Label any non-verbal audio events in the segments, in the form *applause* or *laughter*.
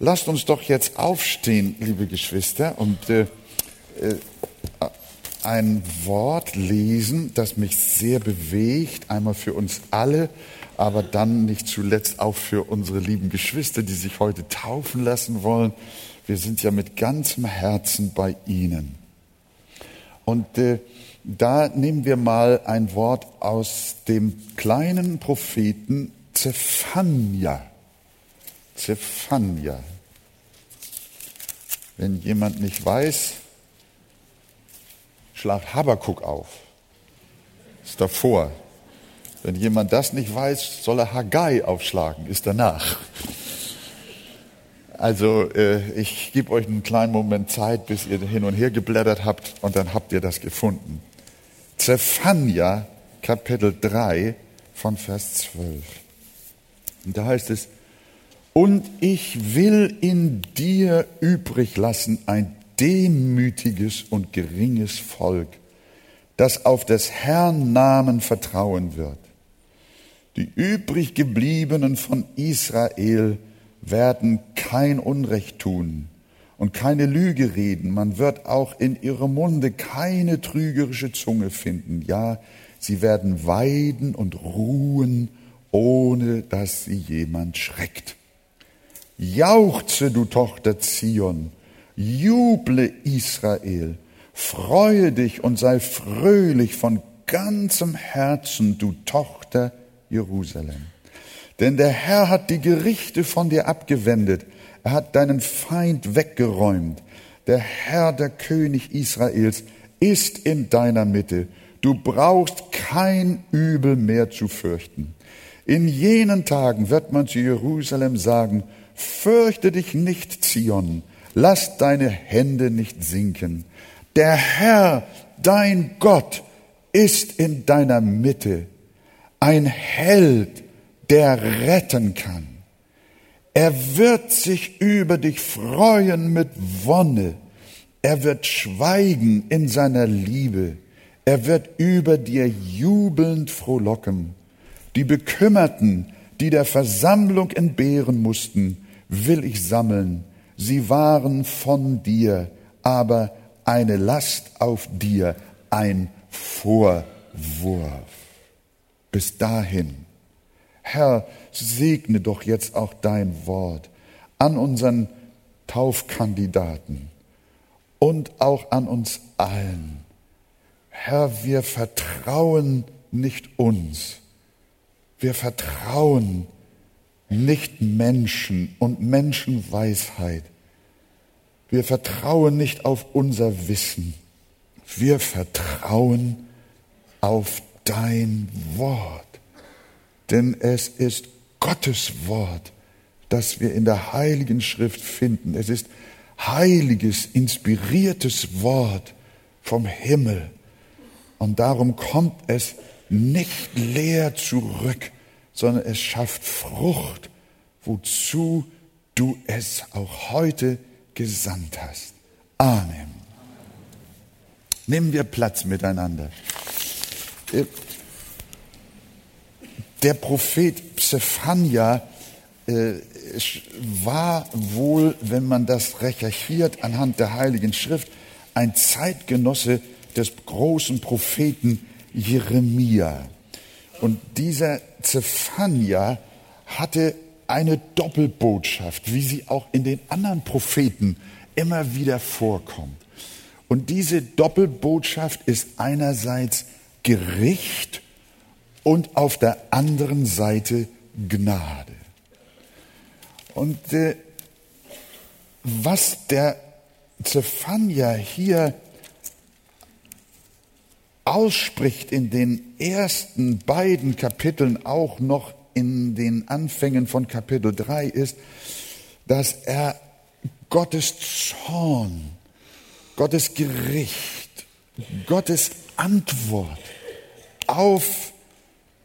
Lasst uns doch jetzt aufstehen, liebe Geschwister, und äh, äh, ein Wort lesen, das mich sehr bewegt, einmal für uns alle, aber dann nicht zuletzt auch für unsere lieben Geschwister, die sich heute taufen lassen wollen. Wir sind ja mit ganzem Herzen bei Ihnen. Und äh, da nehmen wir mal ein Wort aus dem kleinen Propheten Zephania. Zephania. Wenn jemand nicht weiß, schlagt Habakuk auf. Ist davor. Wenn jemand das nicht weiß, soll er Haggai aufschlagen, ist danach. Also äh, ich gebe euch einen kleinen Moment Zeit, bis ihr hin und her geblättert habt und dann habt ihr das gefunden. Zephania, Kapitel 3 von Vers 12. Und da heißt es, und ich will in dir übrig lassen ein demütiges und geringes Volk, das auf des Herrn Namen vertrauen wird. Die übrig gebliebenen von Israel werden kein Unrecht tun und keine Lüge reden. Man wird auch in ihrem Munde keine trügerische Zunge finden. Ja, sie werden weiden und ruhen, ohne dass sie jemand schreckt. Jauchze, du Tochter Zion, juble Israel, freue dich und sei fröhlich von ganzem Herzen, du Tochter Jerusalem. Denn der Herr hat die Gerichte von dir abgewendet, er hat deinen Feind weggeräumt. Der Herr, der König Israels, ist in deiner Mitte. Du brauchst kein Übel mehr zu fürchten. In jenen Tagen wird man zu Jerusalem sagen, Fürchte dich nicht, Zion, lass deine Hände nicht sinken. Der Herr, dein Gott, ist in deiner Mitte, ein Held, der retten kann. Er wird sich über dich freuen mit Wonne. Er wird schweigen in seiner Liebe. Er wird über dir jubelnd frohlocken. Die Bekümmerten, die der Versammlung entbehren mussten, will ich sammeln. Sie waren von dir, aber eine Last auf dir, ein Vorwurf. Bis dahin. Herr, segne doch jetzt auch dein Wort an unseren Taufkandidaten und auch an uns allen. Herr, wir vertrauen nicht uns, wir vertrauen nicht Menschen und Menschenweisheit. Wir vertrauen nicht auf unser Wissen. Wir vertrauen auf dein Wort. Denn es ist Gottes Wort, das wir in der Heiligen Schrift finden. Es ist heiliges, inspiriertes Wort vom Himmel. Und darum kommt es nicht leer zurück, sondern es schafft Frucht, wozu du es auch heute gesandt hast. Amen. Nehmen wir Platz miteinander. Äh, der Prophet Psephania äh, war wohl, wenn man das recherchiert anhand der Heiligen Schrift, ein Zeitgenosse des großen Propheten Jeremia. Und dieser Zephania hatte eine Doppelbotschaft, wie sie auch in den anderen Propheten immer wieder vorkommt. Und diese Doppelbotschaft ist einerseits Gericht und auf der anderen Seite Gnade. Und äh, was der Zephania hier ausspricht in den ersten beiden Kapiteln, auch noch in den Anfängen von Kapitel 3, ist, dass er Gottes Zorn, Gottes Gericht, Gottes Antwort auf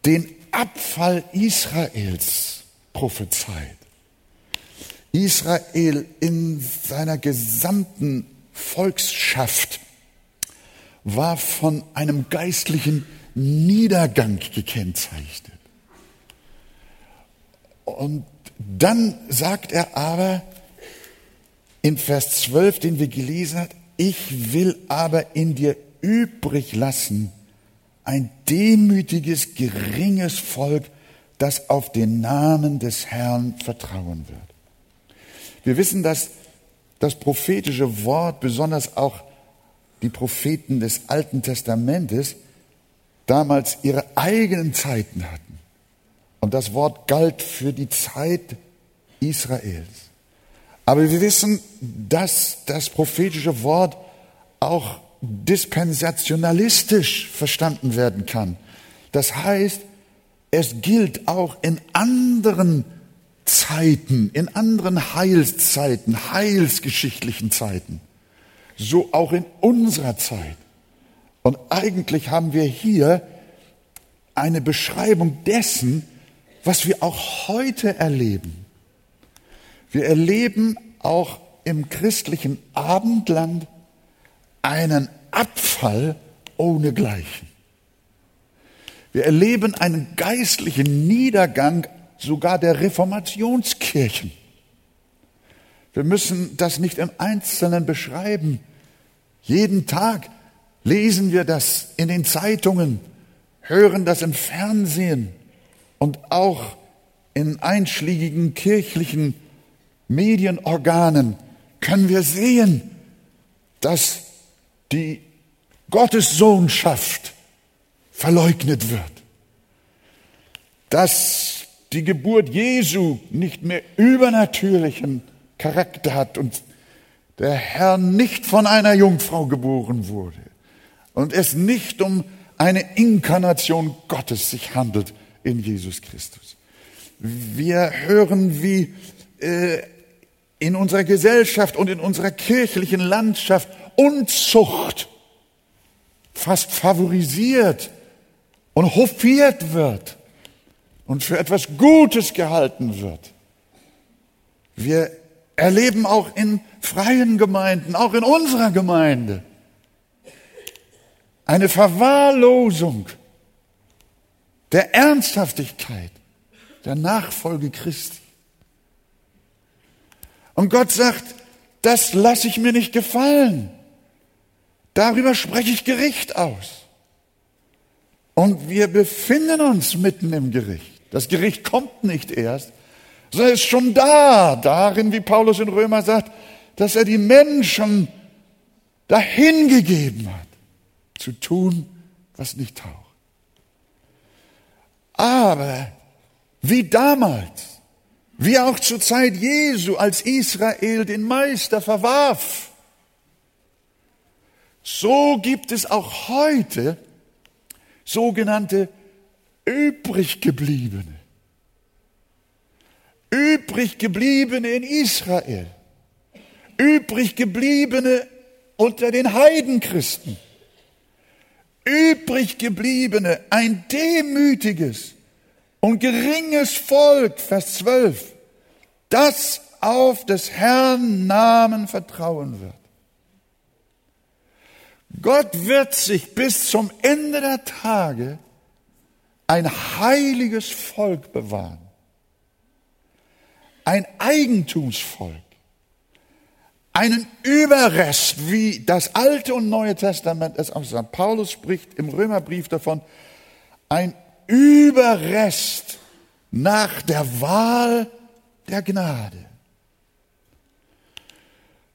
den Abfall Israels prophezeit. Israel in seiner gesamten Volksschaft war von einem geistlichen Niedergang gekennzeichnet. Und dann sagt er aber, in Vers 12, den wir gelesen haben, ich will aber in dir übrig lassen ein demütiges, geringes Volk, das auf den Namen des Herrn vertrauen wird. Wir wissen, dass das prophetische Wort, besonders auch die Propheten des Alten Testamentes, damals ihre eigenen Zeiten hatten. Und das Wort galt für die Zeit Israels. Aber wir wissen, dass das prophetische Wort auch dispensationalistisch verstanden werden kann. Das heißt, es gilt auch in anderen Zeiten, in anderen Heilszeiten, heilsgeschichtlichen Zeiten, so auch in unserer Zeit. Und eigentlich haben wir hier eine Beschreibung dessen, was wir auch heute erleben. Wir erleben auch im christlichen Abendland einen Abfall ohnegleichen. Wir erleben einen geistlichen Niedergang sogar der Reformationskirchen. Wir müssen das nicht im Einzelnen beschreiben. Jeden Tag lesen wir das in den Zeitungen, hören das im Fernsehen und auch in einschlägigen kirchlichen Medienorganen können wir sehen, dass die Gottessohnschaft verleugnet wird, dass die Geburt Jesu nicht mehr übernatürlichen Charakter hat und der Herr nicht von einer Jungfrau geboren wurde und es nicht um eine Inkarnation Gottes sich handelt in Jesus Christus. Wir hören, wie äh, in unserer Gesellschaft und in unserer kirchlichen Landschaft Unzucht fast favorisiert und hofiert wird und für etwas Gutes gehalten wird. Wir erleben auch in freien Gemeinden, auch in unserer Gemeinde, eine Verwahrlosung der Ernsthaftigkeit der Nachfolge Christi. Und Gott sagt, das lasse ich mir nicht gefallen. Darüber spreche ich Gericht aus. Und wir befinden uns mitten im Gericht. Das Gericht kommt nicht erst, sondern ist schon da, darin, wie Paulus in Römer sagt, dass er die Menschen dahingegeben hat, zu tun, was nicht taugt. Aber wie damals, wie auch zur Zeit Jesu, als Israel den Meister verwarf, so gibt es auch heute sogenannte übriggebliebene. Übriggebliebene in Israel. Übriggebliebene unter den Heidenchristen. Übriggebliebene, ein demütiges und geringes Volk, Vers 12, das auf des Herrn Namen vertrauen wird. Gott wird sich bis zum Ende der Tage ein heiliges Volk bewahren. Ein Eigentumsvolk. Einen Überrest, wie das Alte und Neue Testament es auch sagt. Paulus spricht im Römerbrief davon, ein Überrest nach der Wahl der Gnade.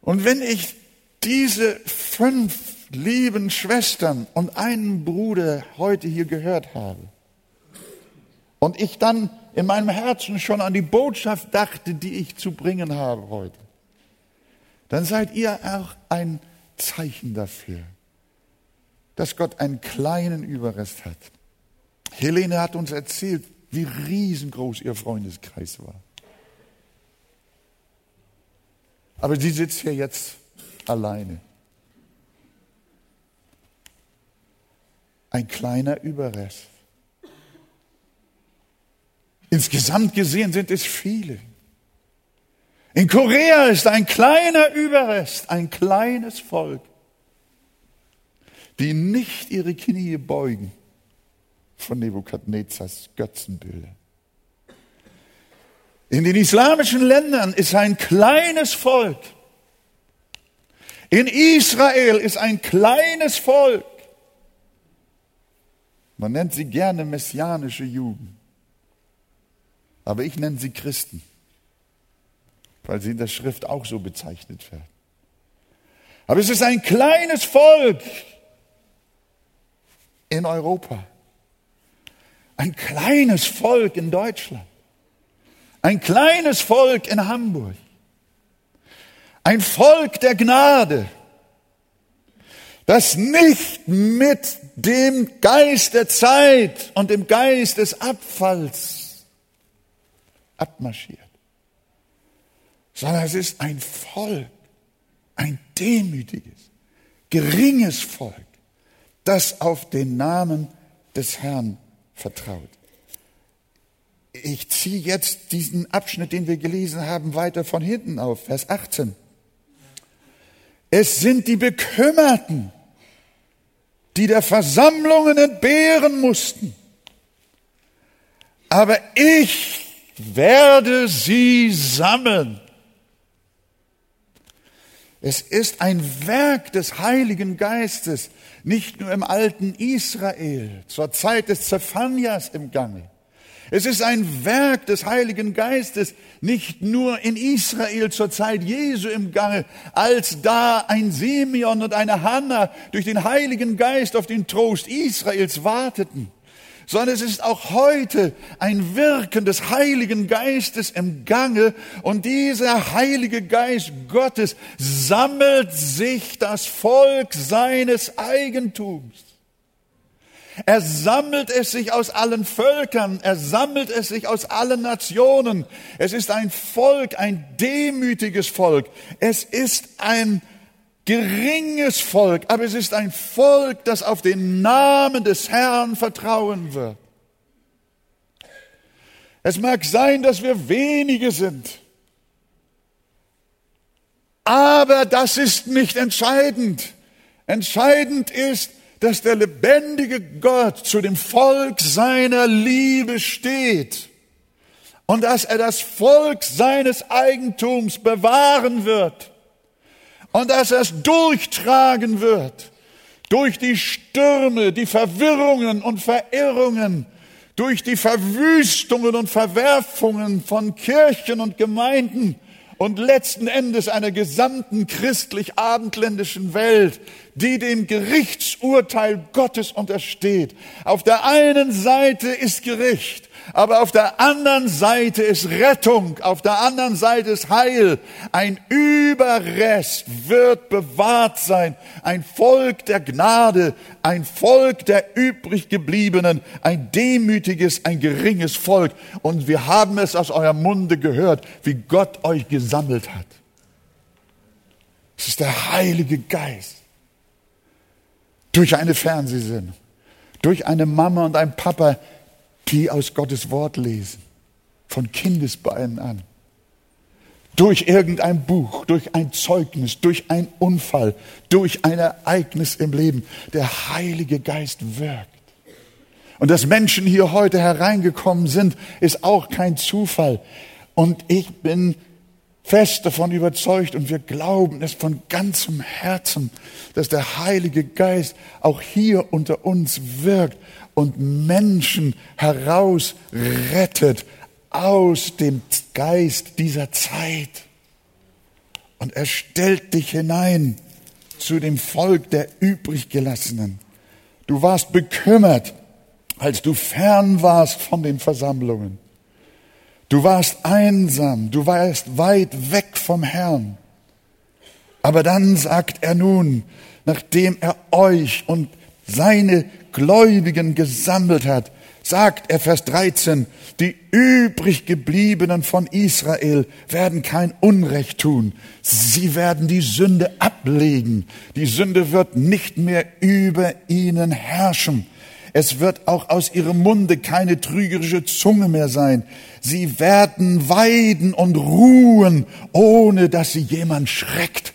Und wenn ich diese fünf lieben Schwestern und einen Bruder heute hier gehört habe und ich dann in meinem Herzen schon an die Botschaft dachte, die ich zu bringen habe heute, dann seid ihr auch ein Zeichen dafür, dass Gott einen kleinen Überrest hat. Helene hat uns erzählt, wie riesengroß ihr Freundeskreis war. Aber sie sitzt hier jetzt alleine. ein kleiner Überrest. Insgesamt gesehen sind es viele. In Korea ist ein kleiner Überrest, ein kleines Volk, die nicht ihre Knie beugen von Nebukadnezars Götzenbilder. In den islamischen Ländern ist ein kleines Volk, In Israel ist ein kleines Volk. Man nennt sie gerne messianische Juden. Aber ich nenne sie Christen, weil sie in der Schrift auch so bezeichnet werden. Aber es ist ein kleines Volk in Europa. Ein kleines Volk in Deutschland. Ein kleines Volk in Hamburg. Ein Volk der Gnade, das nicht mit dem Geist der Zeit und dem Geist des Abfalls abmarschiert, sondern es ist ein Volk, ein demütiges, geringes Volk, das auf den Namen des Herrn vertraut. Ich ziehe jetzt diesen Abschnitt, den wir gelesen haben, weiter von hinten auf, Vers 18. Es sind die Bekümmerten, die der Versammlungen entbehren mussten. Aber ich werde sie sammeln. Es ist ein Werk des Heiligen Geistes, nicht nur im alten Israel, zur Zeit des Zephanias im Gange, es ist ein Werk des Heiligen Geistes, nicht nur in Israel zur Zeit Jesu im Gange, als da ein Simeon und eine Hannah durch den Heiligen Geist auf den Trost Israels warteten, sondern es ist auch heute ein Wirken des Heiligen Geistes im Gange und dieser Heilige Geist Gottes sammelt sich das Volk seines Eigentums. Er sammelt es sich aus allen Völkern, er sammelt es sich aus allen Nationen. Es ist ein Volk, ein demütiges Volk. Es ist ein geringes Volk, aber es ist ein Volk, das auf den Namen des Herrn vertrauen wird. Es mag sein, dass wir wenige sind, aber das ist nicht entscheidend. Entscheidend ist, dass der lebendige Gott zu dem Volk seiner Liebe steht und dass er das Volk seines Eigentums bewahren wird und dass es durchtragen wird durch die Stürme, die Verwirrungen und Verirrungen, durch die Verwüstungen und Verwerfungen von Kirchen und Gemeinden und letzten Endes einer gesamten christlich-abendländischen Welt, die dem Gerichtsurteil Gottes untersteht. Auf der einen Seite ist Gericht, aber auf der anderen Seite ist Rettung, auf der anderen Seite ist Heil. Ein Überrest wird bewahrt sein, ein Volk der Gnade, ein Volk der übriggebliebenen, ein demütiges, ein geringes Volk. Und wir haben es aus eurem Munde gehört, wie Gott euch gesammelt hat. Es ist der Heilige Geist. Durch eine Fernsehsendung, durch eine Mama und ein Papa, die aus Gottes Wort lesen, von Kindesbeinen an. Durch irgendein Buch, durch ein Zeugnis, durch einen Unfall, durch ein Ereignis im Leben. Der Heilige Geist wirkt. Und dass Menschen hier heute hereingekommen sind, ist auch kein Zufall. Und ich bin fest davon überzeugt und wir glauben es von ganzem Herzen, dass der Heilige Geist auch hier unter uns wirkt und Menschen herausrettet aus dem Geist dieser Zeit. Und er stellt dich hinein zu dem Volk der übriggelassenen. Du warst bekümmert, als du fern warst von den Versammlungen. Du warst einsam, du warst weit weg vom Herrn. Aber dann sagt er nun, nachdem er euch und seine Gläubigen gesammelt hat, sagt er Vers 13, die übrig gebliebenen von Israel werden kein Unrecht tun. Sie werden die Sünde ablegen. Die Sünde wird nicht mehr über ihnen herrschen. Es wird auch aus ihrem Munde keine trügerische Zunge mehr sein. Sie werden weiden und ruhen, ohne dass sie jemand schreckt.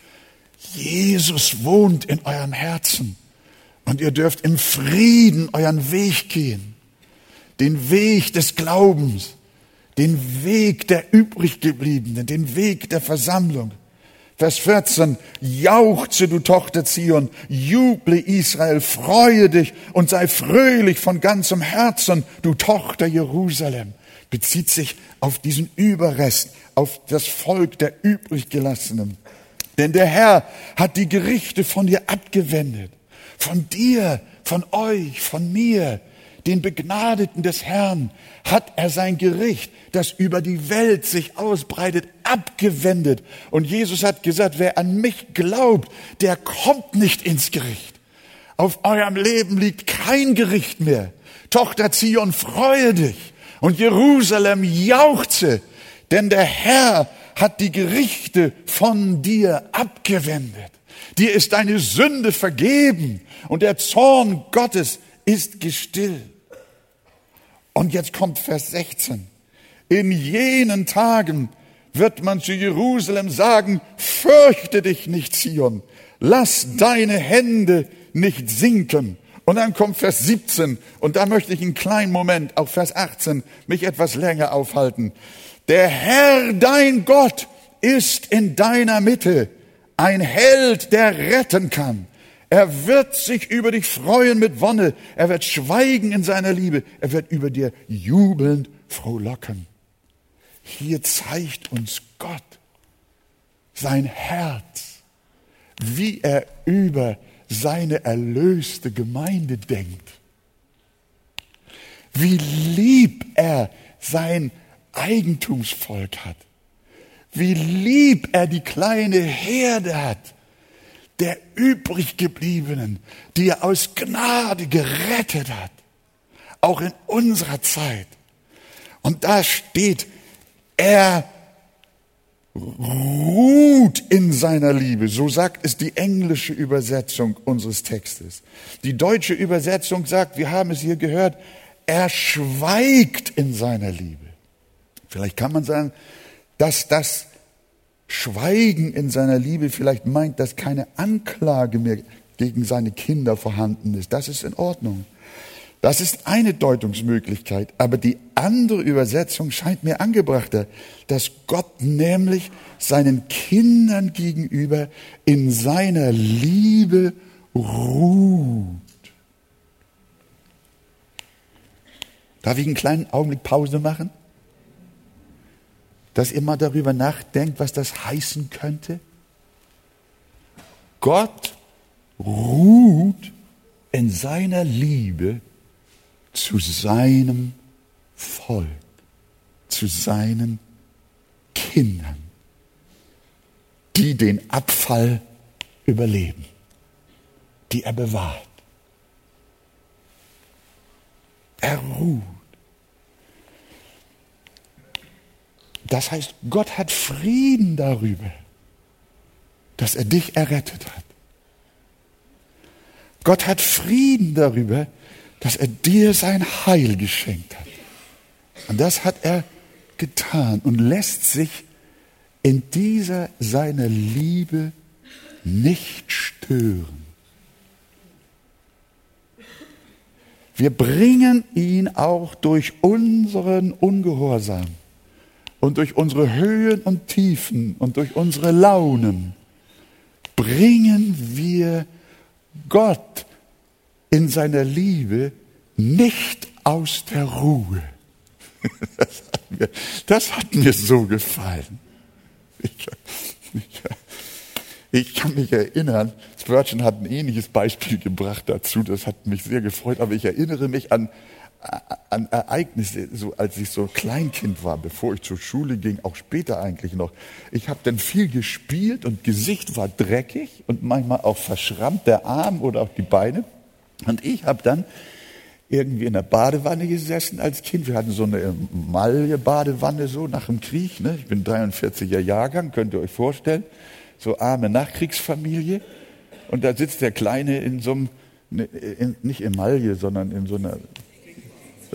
Jesus wohnt in eurem Herzen. Und ihr dürft im Frieden euren Weg gehen. Den Weg des Glaubens. Den Weg der Übriggebliebenen. Den Weg der Versammlung. Vers 14, jauchze du Tochter Zion, juble Israel, freue dich und sei fröhlich von ganzem Herzen, du Tochter Jerusalem. Bezieht sich auf diesen Überrest, auf das Volk der übriggelassenen. Denn der Herr hat die Gerichte von dir abgewendet. Von dir, von euch, von mir, den Begnadeten des Herrn, hat er sein Gericht, das über die Welt sich ausbreitet, abgewendet. Und Jesus hat gesagt, wer an mich glaubt, der kommt nicht ins Gericht. Auf eurem Leben liegt kein Gericht mehr. Tochter Zion, freue dich. Und Jerusalem jauchze, denn der Herr hat die Gerichte von dir abgewendet. Dir ist deine Sünde vergeben und der Zorn Gottes ist gestillt. Und jetzt kommt Vers 16. In jenen Tagen wird man zu Jerusalem sagen, fürchte dich nicht, Zion, lass deine Hände nicht sinken. Und dann kommt Vers 17 und da möchte ich einen kleinen Moment, auch Vers 18, mich etwas länger aufhalten. Der Herr, dein Gott, ist in deiner Mitte ein Held, der retten kann. Er wird sich über dich freuen mit Wonne. Er wird schweigen in seiner Liebe. Er wird über dir jubelnd frohlocken. Hier zeigt uns Gott sein Herz, wie er über seine erlöste Gemeinde denkt. Wie lieb er sein Eigentumsvolk hat. Wie lieb er die kleine Herde hat, der übriggebliebenen, die er aus Gnade gerettet hat. Auch in unserer Zeit. Und da steht, er ruht in seiner Liebe. So sagt es die englische Übersetzung unseres Textes. Die deutsche Übersetzung sagt, wir haben es hier gehört, er schweigt in seiner Liebe. Vielleicht kann man sagen, dass das Schweigen in seiner Liebe vielleicht meint, dass keine Anklage mehr gegen seine Kinder vorhanden ist. Das ist in Ordnung. Das ist eine Deutungsmöglichkeit, aber die andere Übersetzung scheint mir angebrachter, dass Gott nämlich seinen Kindern gegenüber in seiner Liebe ruht. Darf ich einen kleinen Augenblick Pause machen? Dass ihr mal darüber nachdenkt, was das heißen könnte? Gott ruht in seiner Liebe zu seinem Volk, zu seinen Kindern, die den Abfall überleben, die er bewahrt. Er ruht. Das heißt, Gott hat Frieden darüber, dass er dich errettet hat. Gott hat Frieden darüber, dass er dir sein Heil geschenkt hat. Und das hat er getan und lässt sich in dieser seiner Liebe nicht stören. Wir bringen ihn auch durch unseren Ungehorsam und durch unsere Höhen und Tiefen und durch unsere Launen bringen wir Gott in seiner Liebe nicht aus der Ruhe. *laughs* Das hat mir, so gefallen. Ich, ich, ich kann mich erinnern, Spurgeon hat ein ähnliches Beispiel gebracht dazu, das hat mich sehr gefreut, aber ich erinnere mich an an Ereignisse, so als ich so Kleinkind war, bevor ich zur Schule ging, auch später eigentlich noch. Ich habe dann viel gespielt und Gesicht war dreckig und manchmal auch verschrammt der Arm oder auch die Beine. Und ich habe dann irgendwie in der Badewanne gesessen als Kind. Wir hatten so eine Malje-Badewanne so nach dem Krieg. Ne? Ich bin 43er Jahrgang, könnt ihr euch vorstellen. So arme Nachkriegsfamilie. Und da sitzt der Kleine in so einem, ne, in, nicht Emaille, sondern in so einer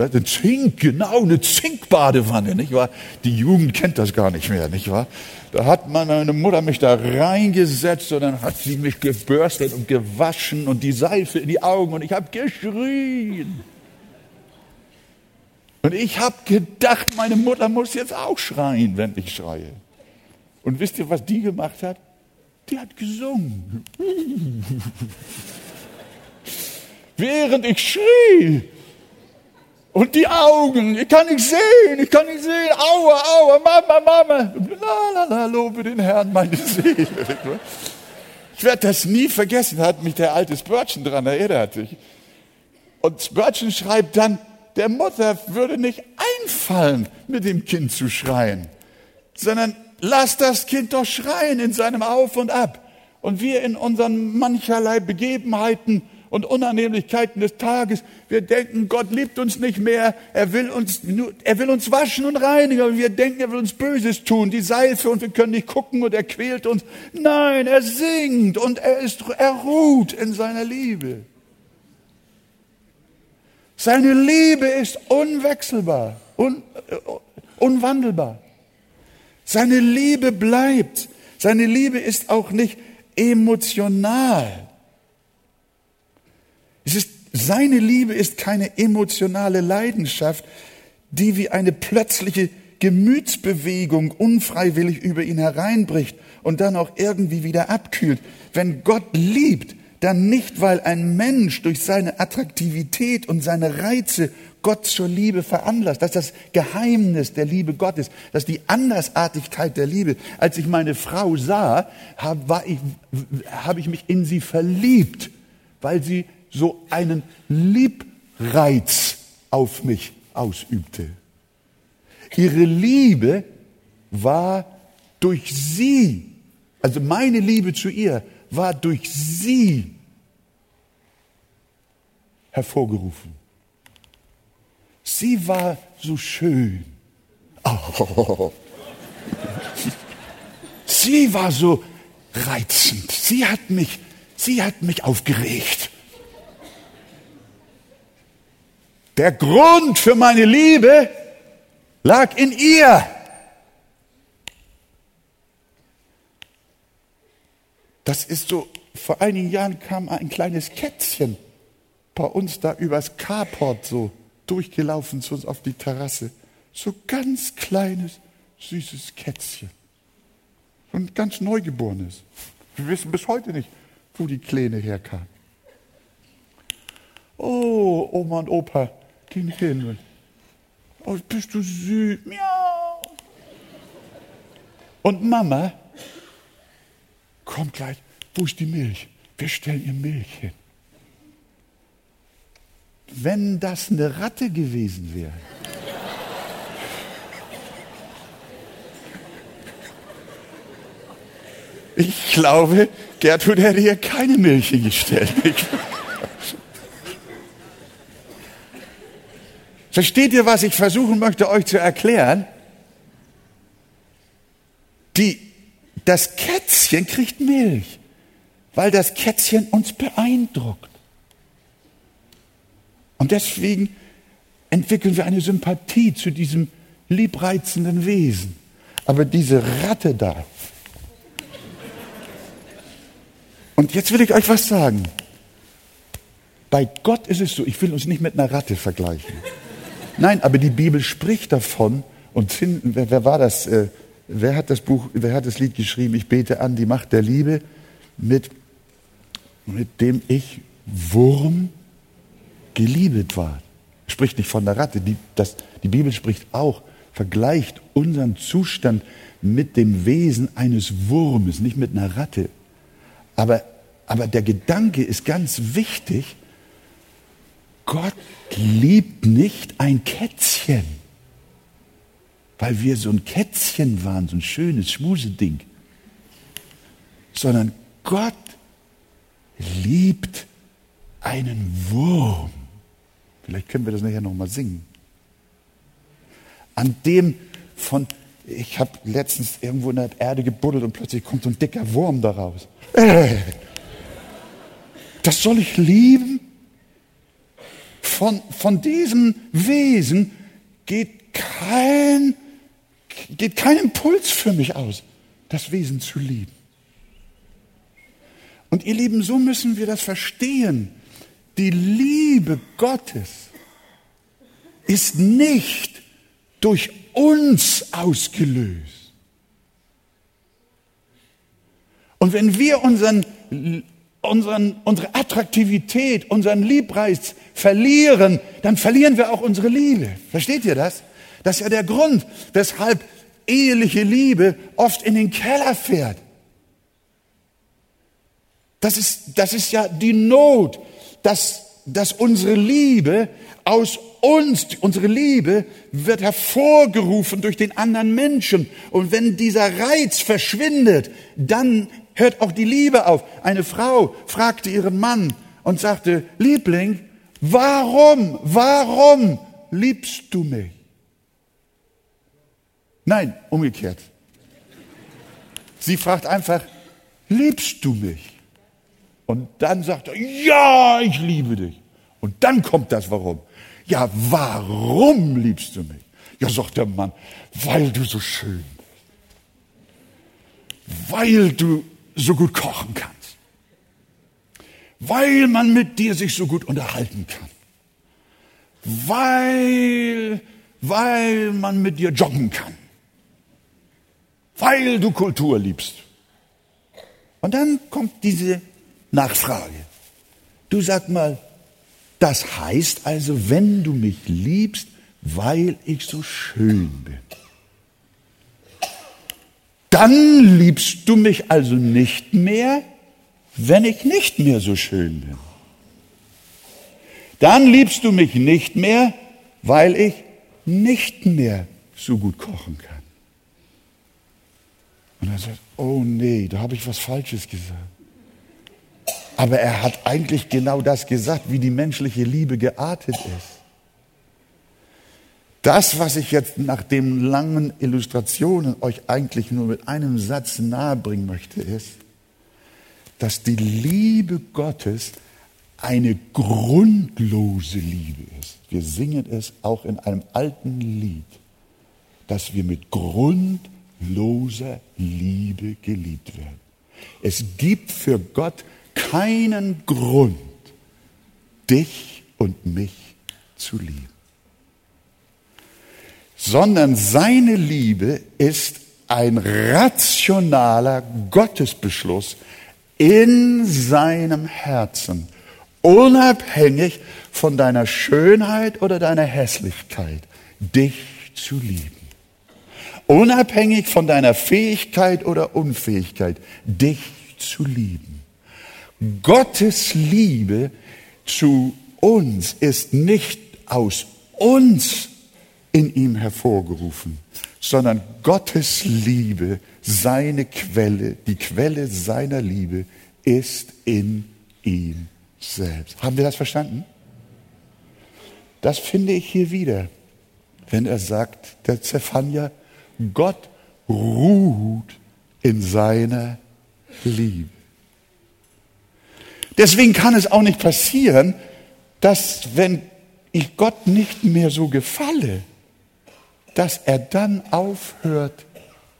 eine Zink, genau, eine Zinkbadewanne, nicht wahr? Die Jugend kennt das gar nicht mehr, nicht wahr? Da hat meine Mutter mich da reingesetzt und dann hat sie mich gebürstet und gewaschen und die Seife in die Augen und ich habe geschrien. Und ich habe gedacht, meine Mutter muss jetzt auch schreien, wenn ich schreie. Und wisst ihr, was die gemacht hat? Die hat gesungen. *laughs* Während ich schrie. Und die Augen, ich kann nicht sehen, ich kann nicht sehen. Aua, aua, Mama, Mama. La, la, la, lobe den Herrn, meine Seele. Ich werde das nie vergessen, hat mich der alte Spurgeon daran erinnert. Und Spurgeon schreibt dann, der Mutter würde nicht einfallen, mit dem Kind zu schreien, sondern lass das Kind doch schreien in seinem Auf und Ab. Und wir in unseren mancherlei Begebenheiten und Unannehmlichkeiten des Tages. Wir denken, Gott liebt uns nicht mehr. Er will uns, er will uns waschen und reinigen. Aber wir denken, er will uns Böses tun. Die Seife und wir können nicht gucken und er quält uns. Nein, er singt und er ist, er ruht in seiner Liebe. Seine Liebe ist unwechselbar, un, äh, unwandelbar. Seine Liebe bleibt. Seine Liebe ist auch nicht emotional. Es ist, seine Liebe ist keine emotionale Leidenschaft, die wie eine plötzliche Gemütsbewegung unfreiwillig über ihn hereinbricht und dann auch irgendwie wieder abkühlt. Wenn Gott liebt, dann nicht, weil ein Mensch durch seine Attraktivität und seine Reize Gott zur Liebe veranlasst. Das ist das Geheimnis der Liebe Gottes. Das ist die Andersartigkeit der Liebe. Als ich meine Frau sah, habe ich, hab ich mich in sie verliebt, weil sie so einen Liebreiz auf mich ausübte. Ihre Liebe war durch sie, also meine Liebe zu ihr, war durch sie hervorgerufen. Sie war so schön. Oh. *laughs* Sie war so reizend. Sie hat mich, sie hat mich aufgeregt. Der Grund für meine Liebe lag in ihr. Das ist so, vor einigen Jahren kam ein kleines Kätzchen bei uns da übers Carport so durchgelaufen zu uns auf die Terrasse. So ganz kleines, süßes Kätzchen. Und ganz Neugeborenes. Wir wissen bis heute nicht, wo die Kleine herkam. Oh, Oma und Opa, gehen hin. Oh, bist du süß. Miau. Und Mama, komm gleich, wo ist die Milch? Wir stellen ihr Milch hin. Wenn das eine Ratte gewesen wäre, ich glaube, Gertrud hätte ihr keine Milch hingestellt. Versteht ihr, was ich versuchen möchte, euch zu erklären? Die, das Kätzchen kriegt Milch, weil das Kätzchen uns beeindruckt. Und deswegen entwickeln wir eine Sympathie zu diesem liebreizenden Wesen. Aber diese Ratte da. Und jetzt will ich euch was sagen. Bei Gott ist es so, ich will uns nicht mit einer Ratte vergleichen. Nein, aber die Bibel spricht davon und finden, wer, wer war das? Äh, wer hat das Buch, wer hat das Lied geschrieben? Ich bete an die Macht der Liebe, mit, mit dem ich Wurm geliebet war. Spricht nicht von der Ratte. Die, das, die Bibel spricht auch, vergleicht unseren Zustand mit dem Wesen eines Wurmes, nicht mit einer Ratte. Aber, aber der Gedanke ist ganz wichtig, Gott liebt nicht ein Kätzchen, weil wir so ein Kätzchen waren, so ein schönes Schmuseding, sondern Gott liebt einen Wurm. Vielleicht können wir das nachher nochmal singen. An dem von, ich habe letztens irgendwo in der Erde gebuddelt und plötzlich kommt so ein dicker Wurm daraus. Äh, das soll ich lieben? Von, von diesem Wesen geht kein, geht kein Impuls für mich aus, das Wesen zu lieben. Und ihr Lieben, so müssen wir das verstehen. Die Liebe Gottes ist nicht durch uns ausgelöst. Und wenn wir unseren, unseren, unsere Attraktivität, unseren Liebreiz verlieren, dann verlieren wir auch unsere Liebe. Versteht ihr das? Das ist ja der Grund, weshalb eheliche Liebe oft in den Keller fährt. Das ist, das ist ja die Not, dass, dass unsere Liebe aus uns, unsere Liebe wird hervorgerufen durch den anderen Menschen. Und wenn dieser Reiz verschwindet, dann hört auch die Liebe auf. Eine Frau fragte ihren Mann und sagte, Liebling, warum, warum liebst du mich? Nein, umgekehrt. Sie fragt einfach, liebst du mich? Und dann sagt er, ja, ich liebe dich. Und dann kommt das Warum. Ja, warum liebst du mich? Ja, sagt der Mann, weil du so schön bist. Weil du so gut kochen kannst. Weil man mit dir sich so gut unterhalten kann. Weil, weil man mit dir joggen kann weil du Kultur liebst. Und dann kommt diese Nachfrage. Du sag mal, das heißt also, wenn du mich liebst, weil ich so schön bin. Dann liebst du mich also nicht mehr, wenn ich nicht mehr so schön bin. Dann liebst du mich nicht mehr, weil ich nicht mehr so gut kochen kann. Und er sagt, oh nee, da habe ich was Falsches gesagt. Aber er hat eigentlich genau das gesagt, wie die menschliche Liebe geartet ist. Das, was ich jetzt nach den langen Illustrationen euch eigentlich nur mit einem Satz nahebringen möchte, ist, dass die Liebe Gottes eine grundlose Liebe ist. Wir singen es auch in einem alten Lied, dass wir mit Grund loser Liebe geliebt werden. Es gibt für Gott keinen Grund, dich und mich zu lieben, sondern seine Liebe ist ein rationaler Gottesbeschluss in seinem Herzen, unabhängig von deiner Schönheit oder deiner Hässlichkeit, dich zu lieben unabhängig von deiner Fähigkeit oder Unfähigkeit, dich zu lieben. Gottes Liebe zu uns ist nicht aus uns in ihm hervorgerufen, sondern Gottes Liebe, seine Quelle, die Quelle seiner Liebe ist in ihm selbst. Haben wir das verstanden? Das finde ich hier wieder, wenn er sagt, der Zephania, Gott ruht in seiner Liebe. Deswegen kann es auch nicht passieren, dass wenn ich Gott nicht mehr so gefalle, dass er dann aufhört,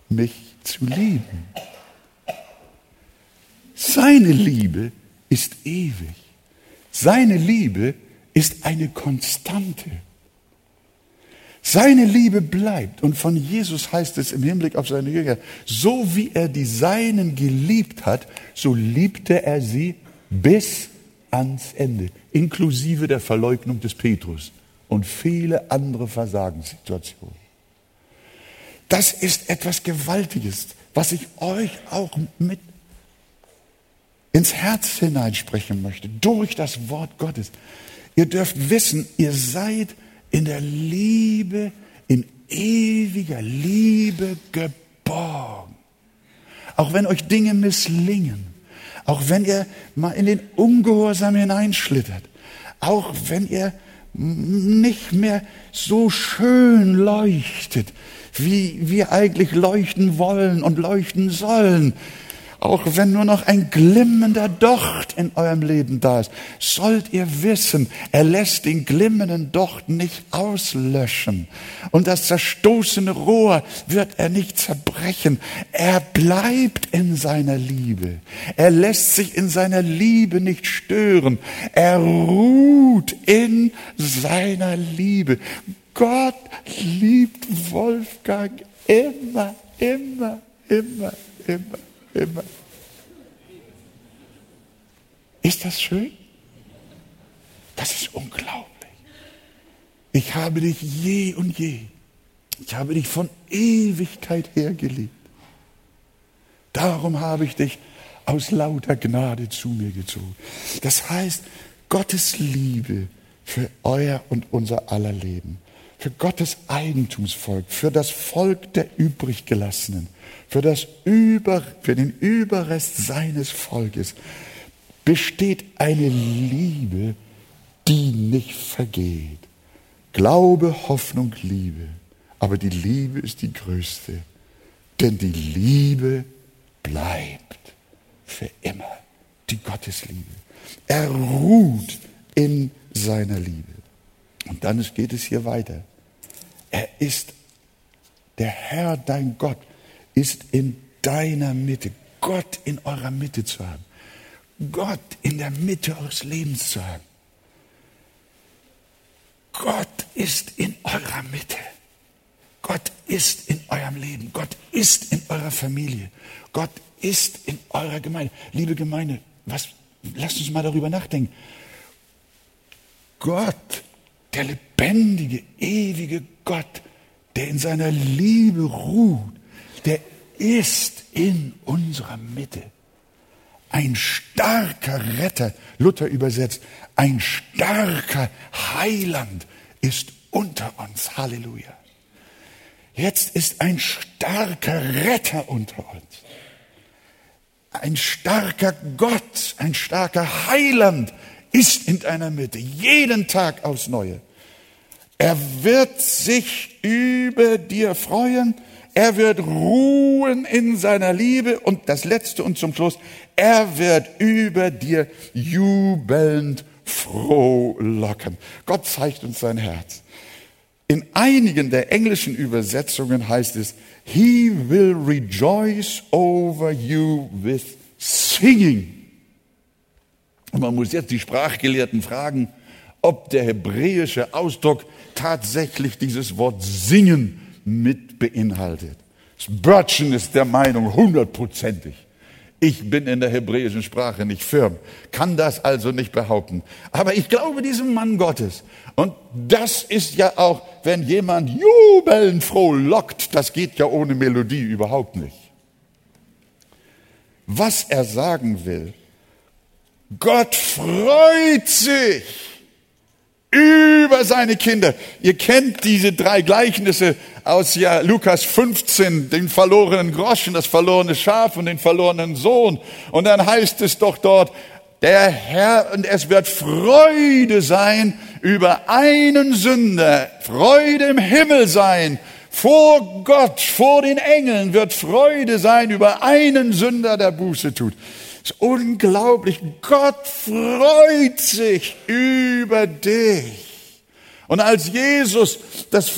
mich zu lieben. Seine Liebe ist ewig. Seine Liebe ist eine Konstante. Seine Liebe bleibt. Und von Jesus heißt es im Hinblick auf seine Jünger, so wie er die Seinen geliebt hat, so liebte er sie bis ans Ende, inklusive der Verleugnung des Petrus und viele andere Versagenssituationen. Das ist etwas Gewaltiges, was ich euch auch mit ins Herz hineinsprechen möchte, durch das Wort Gottes. Ihr dürft wissen, ihr seid in der Liebe, in ewiger Liebe geborgen. Auch wenn euch Dinge misslingen, auch wenn ihr mal in den Ungehorsam hineinschlittert, auch wenn ihr nicht mehr so schön leuchtet, wie wir eigentlich leuchten wollen und leuchten sollen, auch wenn nur noch ein glimmender Docht in eurem Leben da ist, sollt ihr wissen, er lässt den glimmenden Docht nicht auslöschen. Und das zerstoßene Rohr wird er nicht zerbrechen. Er bleibt in seiner Liebe. Er lässt sich in seiner Liebe nicht stören. Er ruht in seiner Liebe. Gott liebt Wolfgang immer, immer, immer, immer immer. Ist das schön? Das ist unglaublich. Ich habe dich je und je. Ich habe dich von Ewigkeit her geliebt. Darum habe ich dich aus lauter Gnade zu mir gezogen. Das heißt, Gottes Liebe für euer und unser aller Leben, für Gottes Eigentumsvolk, für das Volk der Übriggelassenen, für, das Über, für den Überrest seines Volkes, besteht eine Liebe, die nicht vergeht. Glaube, Hoffnung, Liebe. Aber die Liebe ist die größte. Denn die Liebe bleibt für immer. Die Gottesliebe. Er ruht in seiner Liebe. Und dann geht es hier weiter. Er ist, der Herr, dein Gott, ist in deiner Mitte. Gott in eurer Mitte zu haben. Gott in der Mitte eures Lebens zu haben. Gott ist in eurer Mitte. Gott ist in eurem Leben. Gott ist in eurer Familie. Gott ist in eurer Gemeinde. Liebe Gemeinde, was, lasst uns mal darüber nachdenken. Gott, der lebendige, ewige Gott, der in seiner Liebe ruht, der ist in unserer Mitte. Ein starker Retter, Luther übersetzt, ein starker Heiland ist unter uns. Halleluja. Jetzt ist ein starker Retter unter uns. Ein starker Gott, ein starker Heiland ist in deiner Mitte, jeden Tag aufs Neue. Er wird sich über dir freuen er wird ruhen in seiner Liebe und das Letzte und zum Schluss, er wird über dir jubelnd frohlocken. Gott zeigt uns sein Herz. In einigen der englischen Übersetzungen heißt es, He will rejoice over you with singing. Und man muss jetzt die Sprachgelehrten fragen, ob der hebräische Ausdruck tatsächlich dieses Wort singen mit beinhaltet. Spurgeon ist der Meinung, hundertprozentig. Ich bin in der hebräischen Sprache nicht firm, kann das also nicht behaupten. Aber ich glaube diesem Mann Gottes. Und das ist ja auch, wenn jemand jubelnd froh lockt, das geht ja ohne Melodie überhaupt nicht. Was er sagen will, Gott freut sich über seine Kinder. Ihr kennt diese drei Gleichnisse aus ja, Lukas 15, den verlorenen Groschen, das verlorene Schaf und den verlorenen Sohn. Und dann heißt es doch dort, der Herr, und es wird Freude sein über einen Sünder, Freude im Himmel sein, vor Gott, vor den Engeln wird Freude sein über einen Sünder, der Buße tut. Das ist unglaublich. Gott freut sich über dich. Und als Jesus das,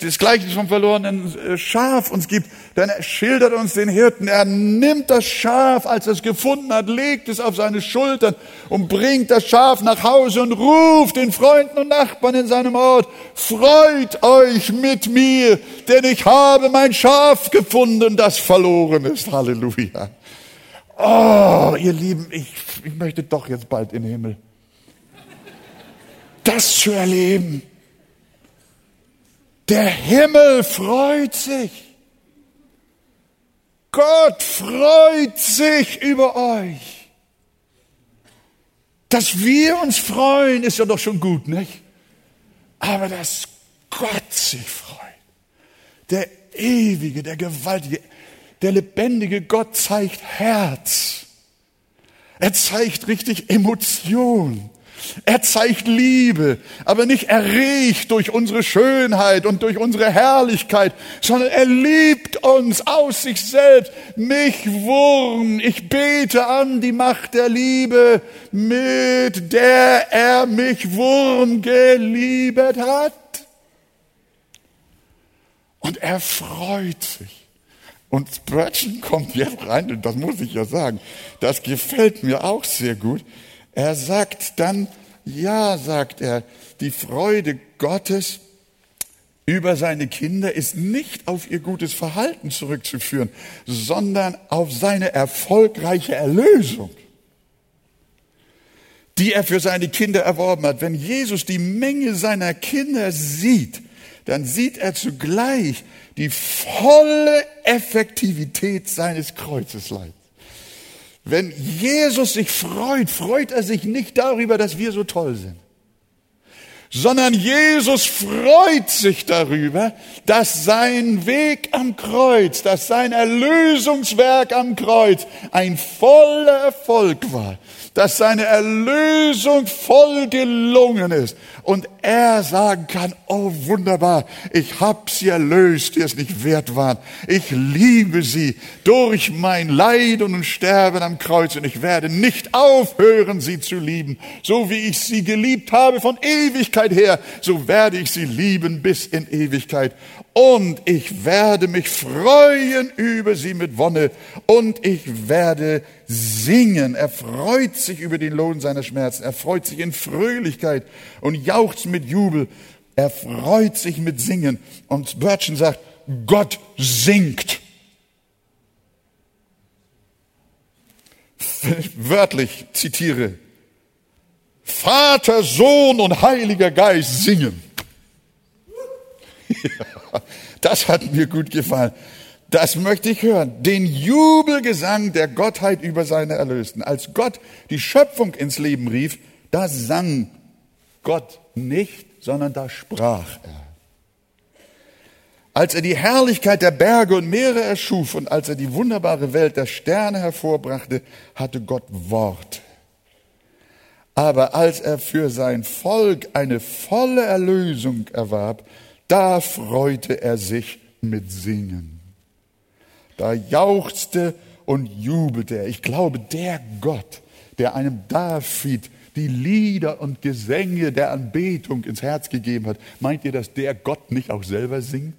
das Gleichnis vom verlorenen äh, Schaf uns gibt, dann schildert uns den Hirten. Er nimmt das Schaf, als er es gefunden hat, legt es auf seine Schultern und bringt das Schaf nach Hause und ruft den Freunden und Nachbarn in seinem Ort, freut euch mit mir, denn ich habe mein Schaf gefunden, das verloren ist. Halleluja. Oh, ihr Lieben, ich, ich möchte doch jetzt bald in den Himmel. Das zu erleben. Der Himmel freut sich. Gott freut sich über euch. Dass wir uns freuen, ist ja doch schon gut, nicht? Aber dass Gott sich freut. Der ewige, der gewaltige, der lebendige Gott zeigt Herz. Er zeigt richtig Emotion. Er zeigt Liebe, aber nicht erregt durch unsere Schönheit und durch unsere Herrlichkeit, sondern er liebt uns aus sich selbst. Mich Wurm, ich bete an die Macht der Liebe, mit der er mich Wurm geliebet hat. Und er freut sich. Und Spurgeon kommt jetzt rein, und das muss ich ja sagen, das gefällt mir auch sehr gut. Er sagt dann, ja, sagt er, die Freude Gottes über seine Kinder ist nicht auf ihr gutes Verhalten zurückzuführen, sondern auf seine erfolgreiche Erlösung. die er für seine Kinder erworben hat. Wenn Jesus die Menge seiner Kinder sieht, dann sieht er zugleich die volle Effektivität seines Kreuzesleid. Wenn Jesus sich freut, freut er sich nicht darüber, dass wir so toll sind, sondern Jesus freut sich darüber, dass sein Weg am Kreuz, dass sein Erlösungswerk am Kreuz ein voller Erfolg war, dass seine Erlösung voll gelungen ist und er sagen kann, oh wunderbar, ich hab sie erlöst, die es nicht wert waren. Ich liebe sie durch mein Leiden und Sterben am Kreuz und ich werde nicht aufhören, sie zu lieben. So wie ich sie geliebt habe von Ewigkeit her, so werde ich sie lieben bis in Ewigkeit und ich werde mich freuen über sie mit Wonne und ich werde singen. Er freut sich über den Lohn seiner Schmerzen. Er freut sich in Fröhlichkeit und jauchzt mit Jubel. Er freut sich mit Singen. Und Burton sagt, Gott singt. *laughs* Wörtlich zitiere, Vater, Sohn und Heiliger Geist singen. *laughs* Ja, das hat mir gut gefallen. Das möchte ich hören. Den Jubelgesang der Gottheit über seine Erlösten. Als Gott die Schöpfung ins Leben rief, da sang Gott nicht, sondern da sprach er. Als er die Herrlichkeit der Berge und Meere erschuf und als er die wunderbare Welt der Sterne hervorbrachte, hatte Gott Wort. Aber als er für sein Volk eine volle Erlösung erwarb, da freute er sich mit Singen. Da jauchzte und jubelte er. Ich glaube, der Gott, der einem David die Lieder und Gesänge der Anbetung ins Herz gegeben hat, meint ihr, dass der Gott nicht auch selber singt?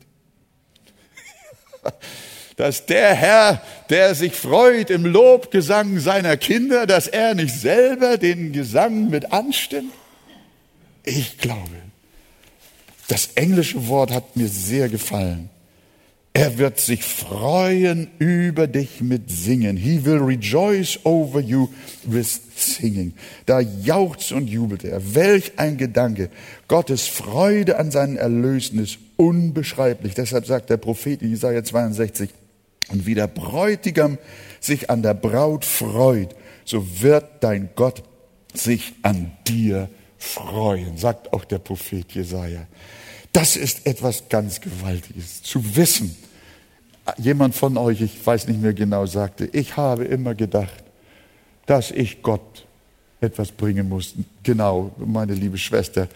*laughs* dass der Herr, der sich freut im Lobgesang seiner Kinder, dass er nicht selber den Gesang mit anstimmt? Ich glaube, das englische Wort hat mir sehr gefallen. Er wird sich freuen über dich mit Singen. He will rejoice over you with singing. Da jauchzt und jubelt er. Welch ein Gedanke. Gottes Freude an seinen Erlösen ist unbeschreiblich. Deshalb sagt der Prophet in Jesaja 62, und wie der Bräutigam sich an der Braut freut, so wird dein Gott sich an dir freuen, sagt auch der Prophet Jesaja. Das ist etwas ganz Gewaltiges, zu wissen. Jemand von euch, ich weiß nicht mehr genau, sagte, ich habe immer gedacht, dass ich Gott etwas bringen muss. Genau, meine liebe Schwester,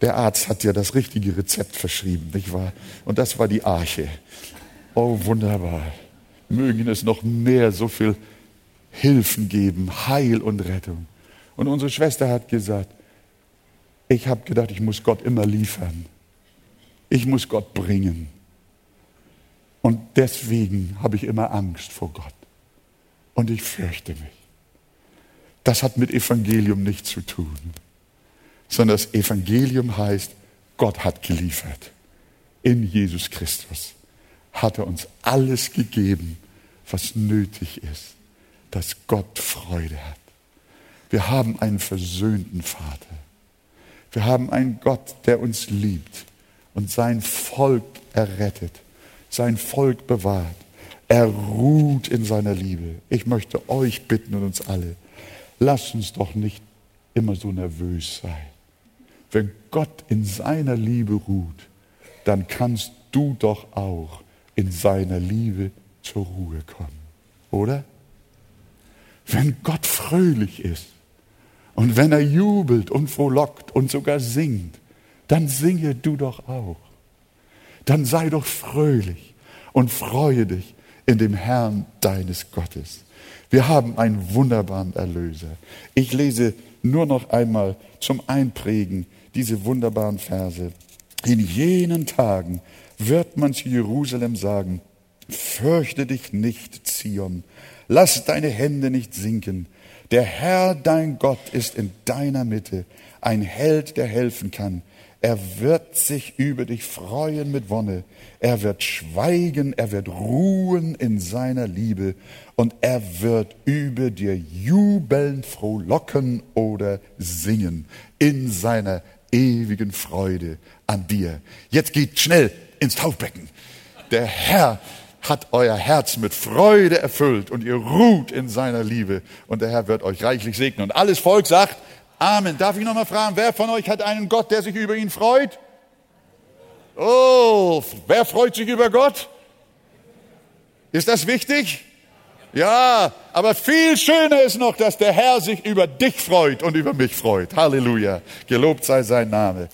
der Arzt hat ja das richtige Rezept verschrieben, nicht wahr? Und das war die Arche. Oh, wunderbar. Mögen es noch mehr so viel Hilfen geben, Heil und Rettung. Und unsere Schwester hat gesagt, ich habe gedacht, ich muss Gott immer liefern. Ich muss Gott bringen. Und deswegen habe ich immer Angst vor Gott. Und ich fürchte mich. Das hat mit Evangelium nichts zu tun, sondern das Evangelium heißt, Gott hat geliefert. In Jesus Christus hat er uns alles gegeben, was nötig ist, dass Gott Freude hat. Wir haben einen versöhnten Vater. Wir haben einen Gott, der uns liebt und sein Volk errettet, sein Volk bewahrt. Er ruht in seiner Liebe. Ich möchte euch bitten und uns alle, lasst uns doch nicht immer so nervös sein. Wenn Gott in seiner Liebe ruht, dann kannst du doch auch in seiner Liebe zur Ruhe kommen. Oder? Wenn Gott fröhlich ist und wenn er jubelt und frohlockt und sogar singt, dann singe du doch auch. Dann sei doch fröhlich und freue dich in dem Herrn deines Gottes. Wir haben einen wunderbaren Erlöser. Ich lese nur noch einmal zum Einprägen diese wunderbaren Verse. In jenen Tagen wird man zu Jerusalem sagen, fürchte dich nicht, Zion, lass deine Hände nicht sinken. Der Herr, dein Gott, ist in deiner Mitte, ein Held, der helfen kann. Er wird sich über dich freuen mit Wonne. Er wird schweigen, er wird ruhen in seiner Liebe und er wird über dir jubeln, frohlocken oder singen in seiner ewigen Freude an dir. Jetzt geht schnell ins Taufbecken. Der Herr hat euer Herz mit Freude erfüllt und ihr ruht in seiner Liebe und der Herr wird euch reichlich segnen. Und alles Volk sagt Amen. Darf ich nochmal fragen, wer von euch hat einen Gott, der sich über ihn freut? Oh, wer freut sich über Gott? Ist das wichtig? Ja, aber viel schöner ist noch, dass der Herr sich über dich freut und über mich freut. Halleluja. Gelobt sei sein Name.